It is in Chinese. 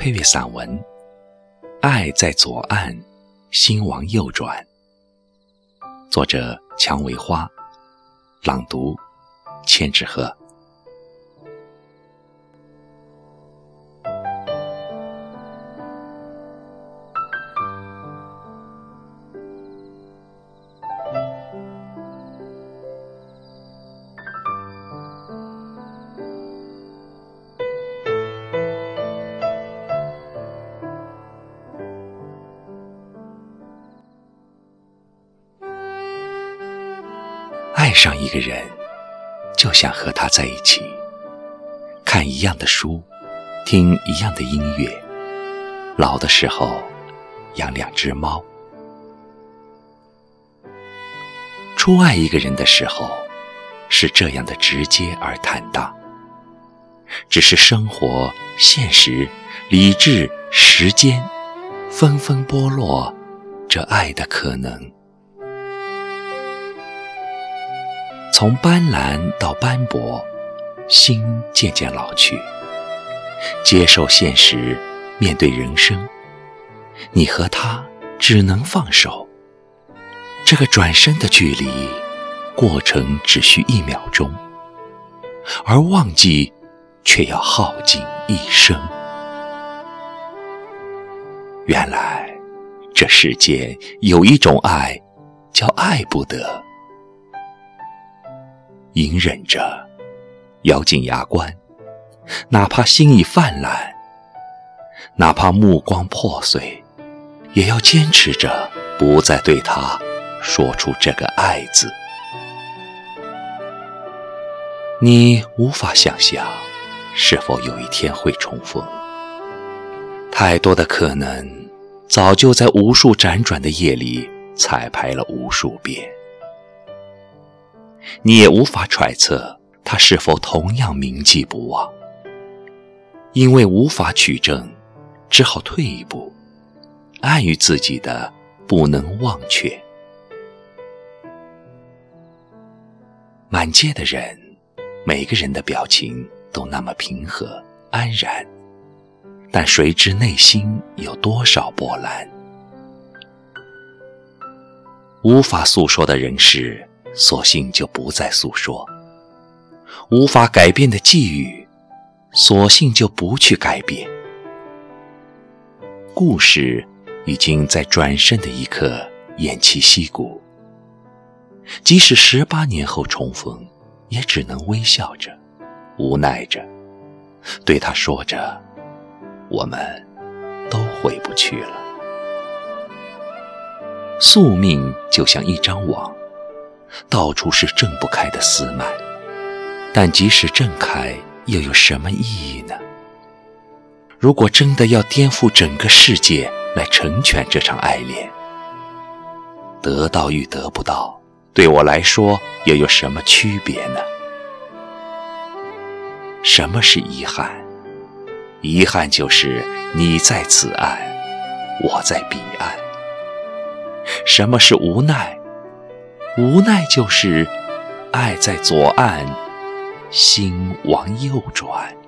配乐散文《爱在左岸，心往右转》，作者蔷薇花，朗读千纸鹤。爱上一个人，就想和他在一起，看一样的书，听一样的音乐，老的时候养两只猫。初爱一个人的时候，是这样的直接而坦荡。只是生活、现实、理智、时间，纷纷剥落这爱的可能。从斑斓到斑驳，心渐渐老去。接受现实，面对人生，你和他只能放手。这个转身的距离，过程只需一秒钟，而忘记却要耗尽一生。原来，这世间有一种爱，叫爱不得。隐忍着，咬紧牙关，哪怕心已泛滥，哪怕目光破碎，也要坚持着，不再对他说出这个“爱”字。你无法想象，是否有一天会重逢？太多的可能，早就在无数辗转的夜里彩排了无数遍。你也无法揣测他是否同样铭记不忘，因为无法取证，只好退一步，碍于自己的不能忘却。满街的人，每个人的表情都那么平和安然，但谁知内心有多少波澜？无法诉说的人事。索性就不再诉说，无法改变的际遇，索性就不去改变。故事已经在转身的一刻偃旗息鼓，即使十八年后重逢，也只能微笑着，无奈着，对他说着：“我们都回不去了。”宿命就像一张网。到处是挣不开的丝蔓，但即使挣开，又有什么意义呢？如果真的要颠覆整个世界来成全这场爱恋，得到与得不到，对我来说又有什么区别呢？什么是遗憾？遗憾就是你在此岸，我在彼岸。什么是无奈？无奈就是，爱在左岸，心往右转。